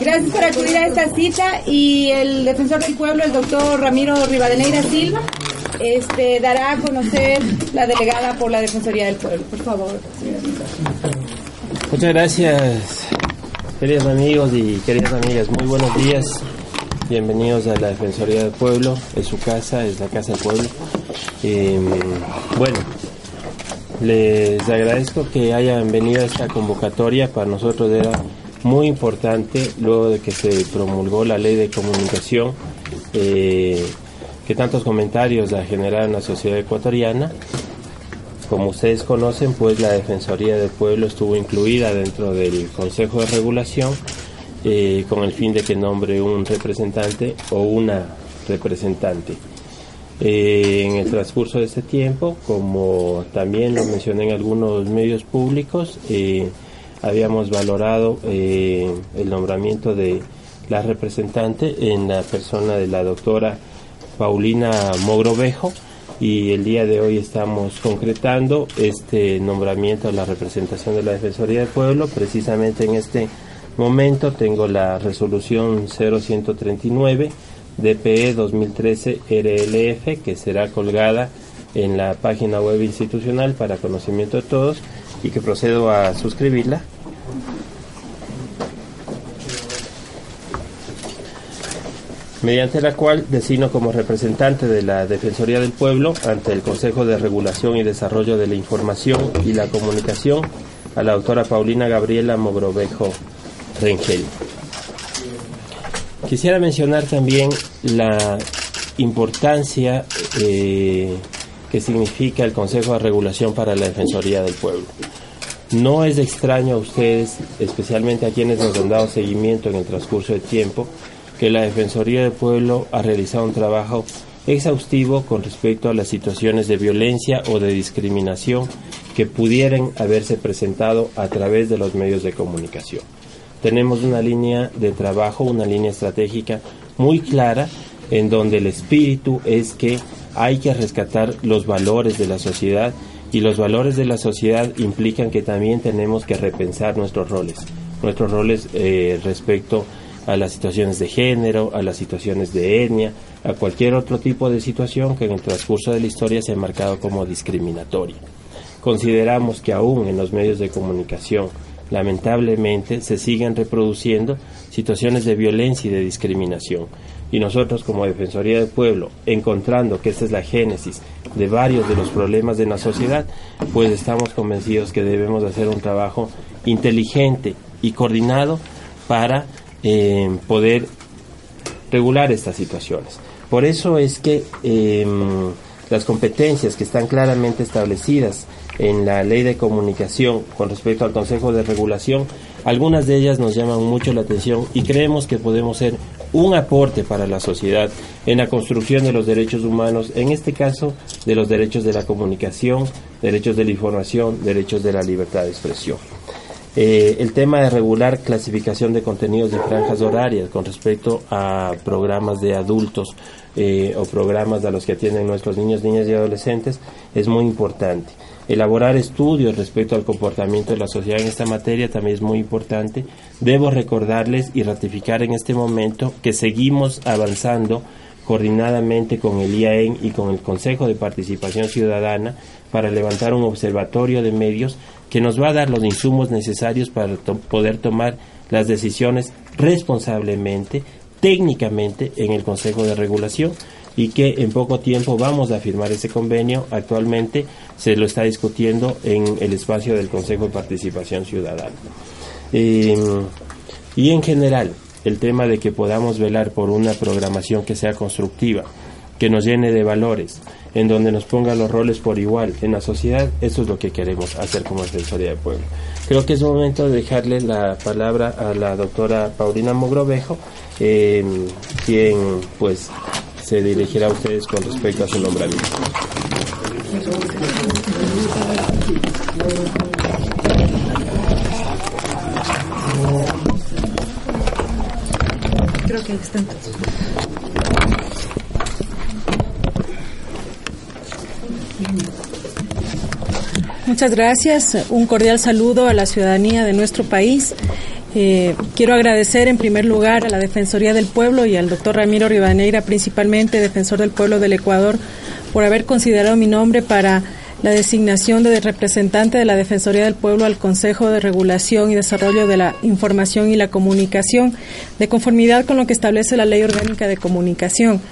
Gracias por acudir a esta cita y el defensor del pueblo, el doctor Ramiro Rivadeneira Silva, este, dará a conocer la delegada por la Defensoría del Pueblo. Por favor. Muchas gracias, queridos amigos y queridas amigas. Muy buenos días. Bienvenidos a la Defensoría del Pueblo. Es su casa, es la casa del pueblo. Em, bueno, les agradezco que hayan venido a esta convocatoria. Para nosotros era muy importante luego de que se promulgó la ley de comunicación. Eh, que tantos comentarios ha generado en la sociedad ecuatoriana como ustedes conocen, pues la Defensoría del Pueblo estuvo incluida dentro del Consejo de Regulación eh, con el fin de que nombre un representante o una representante. Eh, en el transcurso de este tiempo, como también lo mencioné en algunos medios públicos, habíamos valorado el nombramiento de la representante en la persona de la doctora Paulina Mogrovejo, y el día de hoy estamos concretando este nombramiento a la representación de la Defensoría del Pueblo. Precisamente en este momento tengo la resolución 0139 DPE 2013 RLF que será colgada en la página web institucional para conocimiento de todos y que procedo a suscribirla mediante la cual designo como representante de la Defensoría del Pueblo ante el Consejo de Regulación y Desarrollo de la Información y la Comunicación a la doctora Paulina Gabriela Mogrovejo Rengel. Quisiera mencionar también la importancia eh, que significa el Consejo de Regulación para la Defensoría del Pueblo. No es extraño a ustedes, especialmente a quienes nos han dado seguimiento en el transcurso del tiempo, que la Defensoría del Pueblo ha realizado un trabajo exhaustivo con respecto a las situaciones de violencia o de discriminación que pudieran haberse presentado a través de los medios de comunicación. Tenemos una línea de trabajo, una línea estratégica muy clara en donde el espíritu es que hay que rescatar los valores de la sociedad y los valores de la sociedad implican que también tenemos que repensar nuestros roles, nuestros roles eh, respecto a las situaciones de género, a las situaciones de etnia, a cualquier otro tipo de situación que en el transcurso de la historia se ha marcado como discriminatoria. Consideramos que aún en los medios de comunicación, lamentablemente, se siguen reproduciendo situaciones de violencia y de discriminación. Y nosotros como Defensoría del Pueblo, encontrando que esta es la génesis de varios de los problemas de la sociedad, pues estamos convencidos que debemos hacer un trabajo inteligente y coordinado para poder regular estas situaciones. Por eso es que em, las competencias que están claramente establecidas en la ley de comunicación con respecto al Consejo de Regulación, algunas de ellas nos llaman mucho la atención y creemos que podemos ser un aporte para la sociedad en la construcción de los derechos humanos, en este caso de los derechos de la comunicación, derechos de la información, derechos de la libertad de expresión. Eh, el tema de regular clasificación de contenidos de franjas horarias con respecto a programas de adultos eh, o programas a los que atienden nuestros niños, niñas y adolescentes es muy importante. Elaborar estudios respecto al comportamiento de la sociedad en esta materia también es muy importante. Debo recordarles y ratificar en este momento que seguimos avanzando coordinadamente con el IAEN y con el Consejo de Participación Ciudadana para levantar un observatorio de medios que nos va a dar los insumos necesarios para poder tomar las decisiones responsablemente, técnicamente en el Consejo de Regulación y que en poco tiempo vamos a firmar ese convenio. Actualmente se lo está discutiendo en el espacio del Consejo de Participación Ciudadana. Em, y en general, el tema de que podamos velar por una programación que sea constructiva, que nos llene de valores, en donde nos ponga los roles por igual en la sociedad, eso es lo que queremos hacer como Defensoría del Pueblo. Creo que es momento de dejarle la palabra a la doctora Paulina Mogrovejo, quien pues se dirigirá a ustedes con respecto a su nombramiento. Muchas gracias. Un cordial saludo a la ciudadanía de nuestro país. Eh, quiero agradecer en primer lugar a la Defensoría del Pueblo y al doctor Ramiro Rivadeneira, principalmente defensor del pueblo del Ecuador, por haber considerado mi nombre para la designación de representante de la Defensoría del Pueblo al Consejo de Regulación y Desarrollo de la Información y la Comunicación, de conformidad con lo que establece la Ley Orgánica de Comunicación.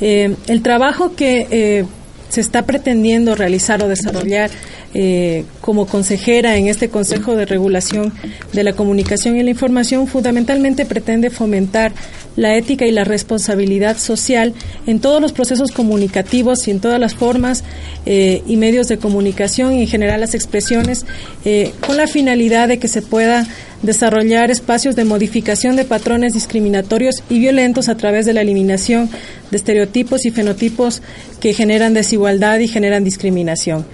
Eh, el trabajo que eh, se está pretendiendo realizar o desarrollar eh, como consejera en este Consejo de Regulación de la Comunicación y la Información fundamentalmente pretende fomentar la ética y la responsabilidad social en todos los procesos comunicativos y en todas las formas eh, y medios de comunicación y en general las expresiones eh, con la finalidad de que se pueda desarrollar espacios de modificación de patrones discriminatorios y violentos a través de la eliminación de estereotipos y fenotipos que generan desigualdad y generan discriminación.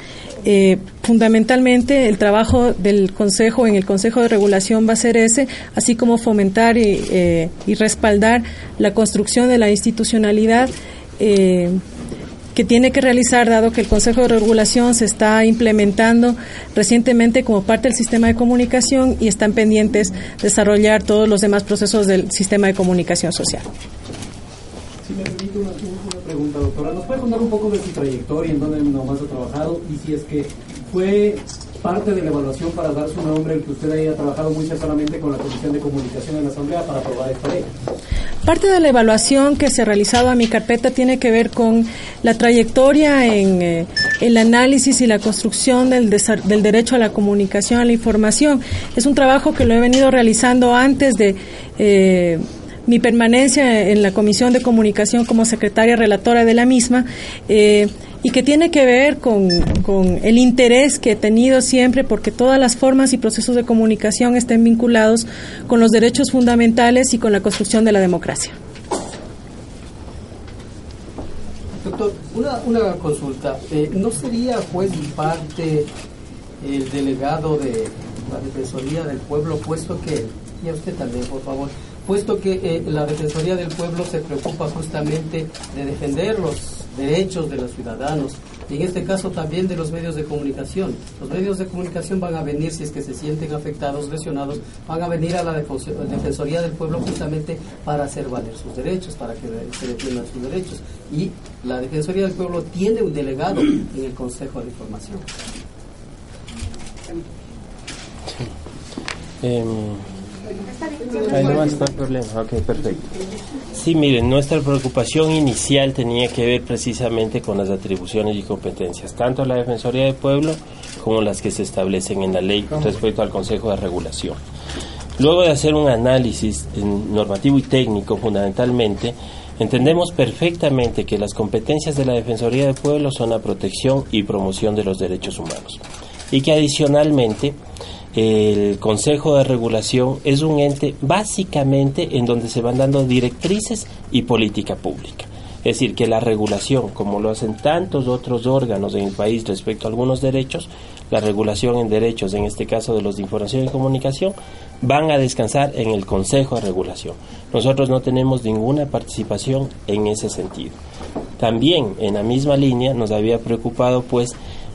Eh, fundamentalmente el trabajo del Consejo en el Consejo de Regulación va a ser ese, así como fomentar y, eh, respaldar la construcción de la institucionalidad eh, que tiene que realizar, dado que el Consejo de Regulación se está implementando recientemente como parte del sistema de comunicación y están pendientes desarrollar todos los demás procesos del sistema de comunicación social. Si me doctora, ¿nos puede contar un poco de su trayectoria, en dónde nomás ha trabajado y si es que fue parte de la evaluación para dar su nombre el que usted haya trabajado muy cercanamente con la Comisión de Comunicación en la Asamblea para aprobar esta ley? Parte de la evaluación que se ha realizado a mi carpeta tiene que ver con la trayectoria en eh, el análisis y la construcción del, del derecho a la comunicación, a la información. Es un trabajo que lo he venido realizando antes de... Eh, mi permanencia en la Comisión de Comunicación como secretaria relatora de la misma eh, y que tiene que ver con, el interés que he tenido siempre porque todas las formas y procesos de comunicación estén vinculados con los derechos fundamentales y con la construcción de la democracia. Doctor, una, una consulta. Eh, ¿No sería juez y parte el delegado de la Defensoría del Pueblo, puesto que, y a usted también, por favor, puesto que eh, la Defensoría del Pueblo se preocupa justamente de defender los derechos de los ciudadanos y en este caso también de los medios de comunicación. Los medios de comunicación van a venir, si es que se sienten afectados, lesionados, van a venir a la Defensoría del Pueblo justamente para hacer valer sus derechos, para que se defiendan sus derechos. Y la Defensoría del Pueblo tiene un delegado en el Consejo de Información. Em, Ahí no va a estar problema. Ok, perfecto. Sí, miren, nuestra preocupación inicial tenía que ver precisamente con las atribuciones y competencias, tanto la Defensoría del Pueblo como las que se establecen en la ley respecto al Consejo de Regulación. Luego de hacer un análisis normativo y técnico fundamentalmente, entendemos perfectamente que las competencias de la Defensoría del Pueblo son la protección y promoción de los derechos humanos y que adicionalmente el Consejo de Regulación es un ente básicamente en donde se van dando directrices y política pública. Es decir, que la regulación, como lo hacen tantos otros órganos en el país respecto a algunos derechos, la regulación en derechos, en este caso de los de información y comunicación, van a descansar en el Consejo de Regulación. Nosotros no tenemos ninguna participación en ese sentido. También en la misma línea nos había preocupado pues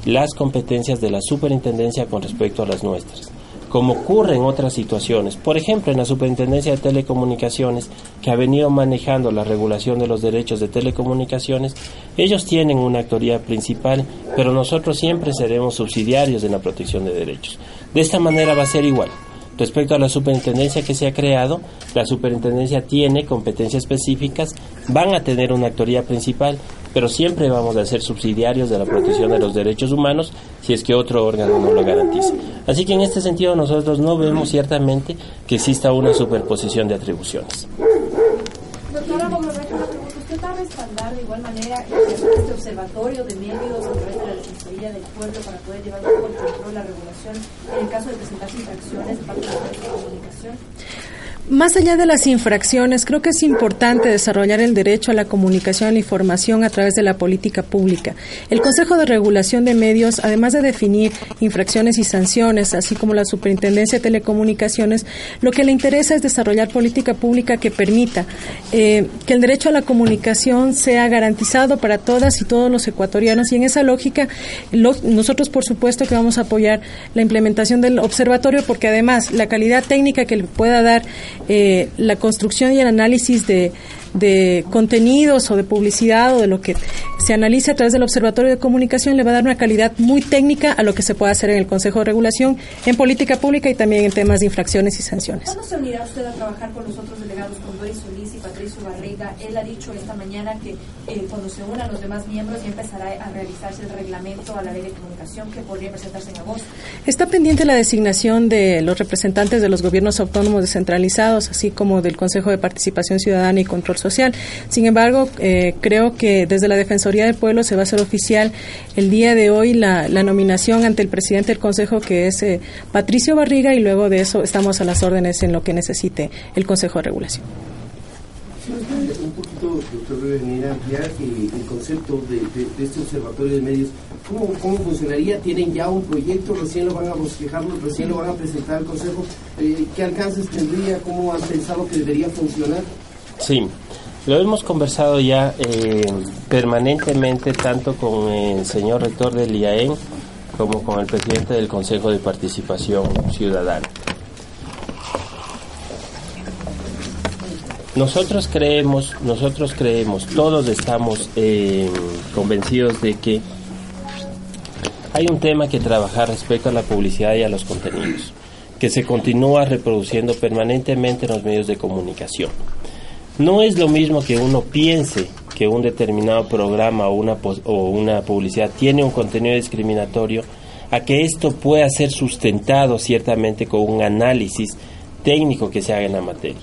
las competencias de la superintendencia con respecto a las nuestras. Como ocurre en otras situaciones, por ejemplo, en la Superintendencia de Telecomunicaciones, que ha venido manejando la regulación de los derechos de telecomunicaciones, ellos tienen una actoría principal, pero nosotros siempre seremos subsidiarios en la protección de derechos. De esta manera va a ser igual. Respecto a la superintendencia que se ha creado, la superintendencia tiene competencias específicas, van a tener una actoría principal, pero siempre vamos a ser subsidiarios de la protección de los derechos humanos si es que otro órgano no lo garantiza. Así que en este sentido nosotros no vemos ciertamente que exista una superposición de atribuciones. Doctora ¿usted va a respaldar de igual manera este observatorio de medios a través de la Defensoría del Pueblo para poder llevar un poco el control, la regulación en el caso de presentarse infracciones de parte de la comunicación? Más allá de las infracciones, creo que es importante desarrollar el derecho a la comunicación y la información a través de la política pública. El Consejo de Regulación de Medios, además de definir infracciones y sanciones, así como la Superintendencia de Telecomunicaciones, lo que le interesa es desarrollar política pública que permita eh, que el derecho a la comunicación sea garantizado para todas y todos los ecuatorianos. Y en esa lógica, nosotros, por supuesto, que vamos a apoyar la implementación del observatorio, porque además la calidad técnica que le pueda dar eh, la construcción y el análisis de, de contenidos o de publicidad o de lo que se analice a través del Observatorio de Comunicación le va a dar una calidad muy técnica a lo que se puede hacer en el Consejo de Regulación, en política pública y también en temas de infracciones y sanciones. ¿Cuándo se unirá usted a trabajar con los otros delegados, con Doris Solís y Patricio Barriga? Él ha dicho esta mañana que eh, cuando se unan los demás miembros ya empezará a realizarse el reglamento a la ley de comunicación que podría presentarse en agosto. Está pendiente la designación de los representantes de los gobiernos autónomos descentralizados, así como del Consejo de Participación Ciudadana y Control Social. Sin embargo, eh, creo que desde la Defensoría del Pueblo se va a hacer oficial el día de hoy la, nominación ante el presidente del Consejo, que es eh, Patricio Barriga, y luego de eso estamos a las órdenes en lo que necesite el Consejo de Regulación. un poquito, doctor, venir a ampliar eh, el concepto de, este observatorio de medios. ¿Cómo, ¿Cómo, funcionaría? ¿Tienen ya un proyecto? ¿Recién lo van a bosquejarlo? ¿Recién lo van a presentar al Consejo? ¿Qué alcances tendría? ¿Cómo han pensado que debería funcionar? Sí, lo hemos conversado ya eh, permanentemente tanto con el señor rector del IAEN como con el presidente del Consejo de Participación Ciudadana. Nosotros creemos, nosotros creemos, todos estamos eh, convencidos de que hay un tema que trabajar respecto a la publicidad y a los contenidos, que se continúa reproduciendo permanentemente en los medios de comunicación. No es lo mismo que uno piense que un determinado programa o una, o una publicidad tiene un contenido discriminatorio a que esto pueda ser sustentado ciertamente con un análisis técnico que se haga en la materia.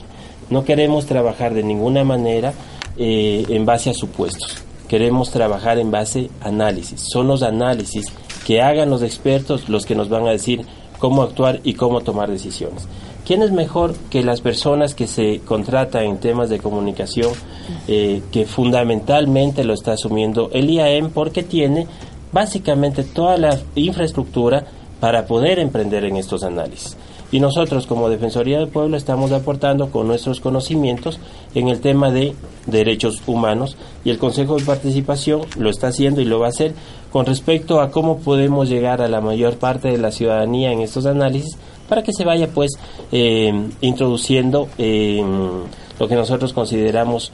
No queremos trabajar de ninguna manera eh, en base a supuestos. Queremos trabajar en base a análisis. Son los análisis que hagan los expertos los que nos van a decir cómo actuar y cómo tomar decisiones. ¿Quién es mejor que las personas que se contratan en temas de comunicación, eh, que fundamentalmente lo está asumiendo el IAM porque tiene básicamente toda la infraestructura para poder emprender en estos análisis? Y nosotros como Defensoría del Pueblo estamos aportando con nuestros conocimientos en el tema de derechos humanos y el Consejo de Participación lo está haciendo y lo va a hacer con respecto a cómo podemos llegar a la mayor parte de la ciudadanía en estos análisis para que se vaya pues eh, introduciendo eh, lo que nosotros consideramos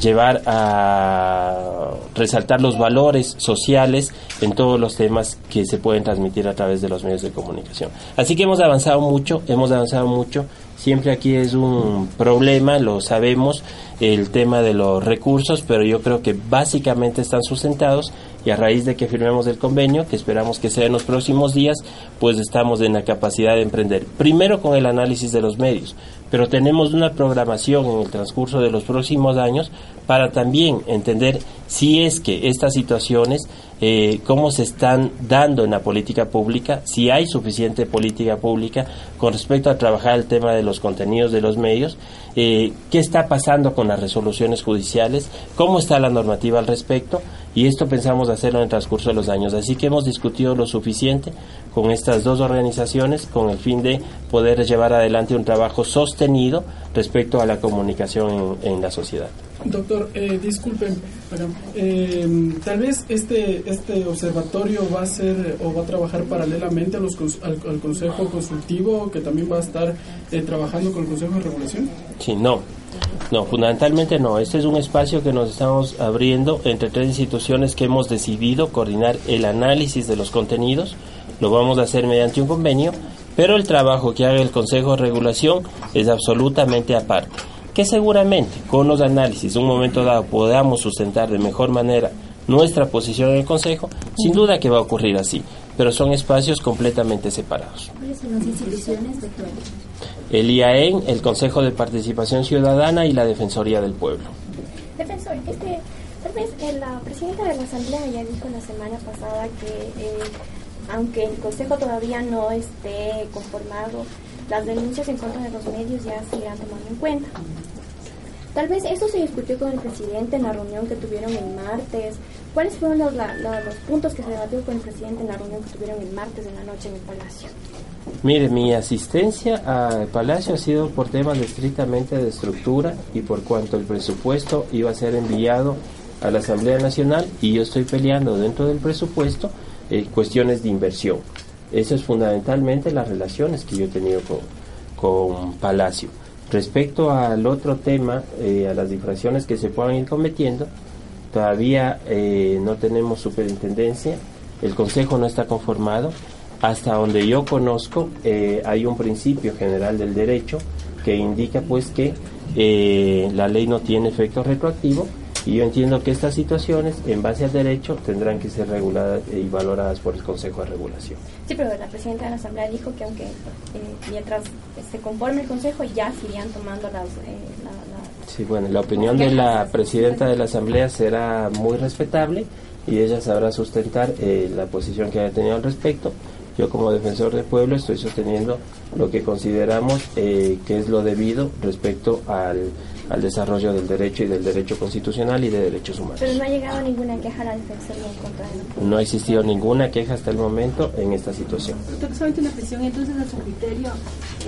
llevar a resaltar los valores sociales en todos los temas que se pueden transmitir a través de los medios de comunicación. Así que hemos avanzado mucho, hemos avanzado mucho. Siempre aquí es un problema, lo sabemos, el tema de los recursos, pero yo creo que básicamente están sustentados y a raíz de que firmemos el convenio, que esperamos que sea en los próximos días, pues estamos en la capacidad de emprender. Primero con el análisis de los medios, pero tenemos una programación en el transcurso de los próximos años para también entender si es que estas situaciones, eh, cómo se están dando en la política pública, si hay suficiente política pública con respecto a trabajar el tema de los contenidos de los medios, eh, qué está pasando con las resoluciones judiciales, cómo está la normativa al respecto, y esto pensamos hacerlo en el transcurso de los años. Así que hemos discutido lo suficiente con estas dos organizaciones con el fin de poder llevar adelante un trabajo sostenido respecto a la comunicación en, la sociedad. Doctor, eh, disculpen, eh, tal vez este este observatorio va a ser o va a trabajar paralelamente a los, al, Consejo Consultivo que también va a estar eh, trabajando con el Consejo de Regulación. Sí, no. No, fundamentalmente no. Este es un espacio que nos estamos abriendo entre tres instituciones que hemos decidido coordinar el análisis de los contenidos. Lo vamos a hacer mediante un convenio, pero el trabajo que haga el Consejo de Regulación es absolutamente aparte. Que seguramente con los análisis, en un momento dado, podamos sustentar de mejor manera nuestra posición en el Consejo, sin duda que va a ocurrir así, pero son espacios completamente separados. ¿Cuáles son las instituciones, doctor? El IAEN, el Consejo de Participación Ciudadana y la Defensoría del Pueblo. Defensor, este, tal vez eh, la presidenta de la Asamblea ya dijo la semana pasada que eh, aunque el Consejo todavía no esté conformado, las denuncias en contra de los medios ya se irán tomando en cuenta. Tal vez eso se discutió con el presidente en la reunión que tuvieron el martes. ¿Cuáles fueron los, los puntos que se debatió con el presidente en la reunión que tuvieron el martes en la noche en el Palacio? Mire, mi asistencia al Palacio ha sido por temas estrictamente de estructura y por cuanto el presupuesto iba a ser enviado a la Asamblea Nacional y yo estoy peleando dentro del presupuesto eh, cuestiones de inversión. Eso es fundamentalmente las relaciones que yo he tenido con, con Palacio. Respecto al otro tema, eh, a las difracciones que se puedan ir cometiendo, todavía eh, no tenemos superintendencia, el Consejo no está conformado. Hasta donde yo conozco, eh, hay un principio general del derecho que indica pues que la ley no tiene efecto retroactivo y yo entiendo que estas situaciones, en base al derecho, tendrán que ser reguladas y valoradas por el Consejo de Regulación. Sí, pero la presidenta de la Asamblea dijo que aunque eh, mientras se conforme el Consejo ya se irían tomando las... Eh, sí, bueno, la opinión de la presidenta de la Asamblea será muy respetable y ella sabrá sustentar eh, la posición que haya tenido al respecto. Yo como defensor del pueblo estoy sosteniendo lo que consideramos que es lo debido respecto al al desarrollo del derecho y del derecho constitucional y de derechos humanos. Pero no ha llegado ninguna queja a la Defensoría en contra de No ha existido ninguna queja hasta el momento en esta situación. Doctor, solamente una presión, entonces a su criterio,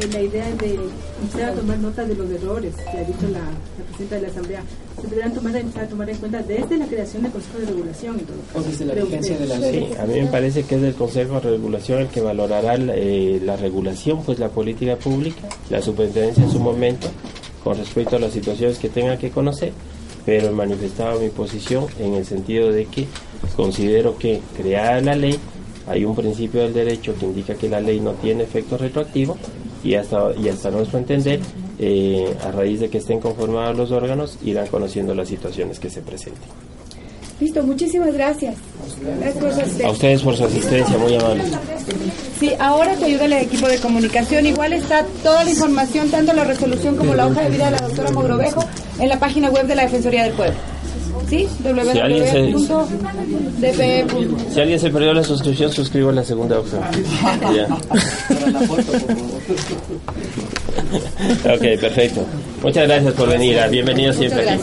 en la idea de empezar a tomar nota de los errores que ha dicho la, presidenta de la Asamblea, se deberán tomar, empezar a tomar en cuenta desde la creación del Consejo de Regulación. O desde la vigencia de la ley. Sí, a mí me parece que es el Consejo de Regulación el que valorará eh, la regulación, pues la política pública, la superintendencia en su momento con respecto a las situaciones que tenga que conocer, pero he manifestado mi posición en el sentido de que considero que creada la ley hay un principio del derecho que indica que la ley no tiene efecto retroactivo y hasta, y hasta nuestro entender, eh, a raíz de que estén conformados los órganos, irán conociendo las situaciones que se presenten. Listo, muchísimas gracias. A ustedes por su asistencia, muy amable. Sí, ahora te ayuda el equipo de comunicación. Igual está toda la información, tanto la resolución como la hoja de vida de la doctora Mogrovejo, en la página web de la Defensoría del Pueblo. ¿Sí? Si alguien, se, si alguien se perdió la suscripción, suscribo la segunda hoja. ok, perfecto. Muchas gracias por venir. Bienvenido siempre.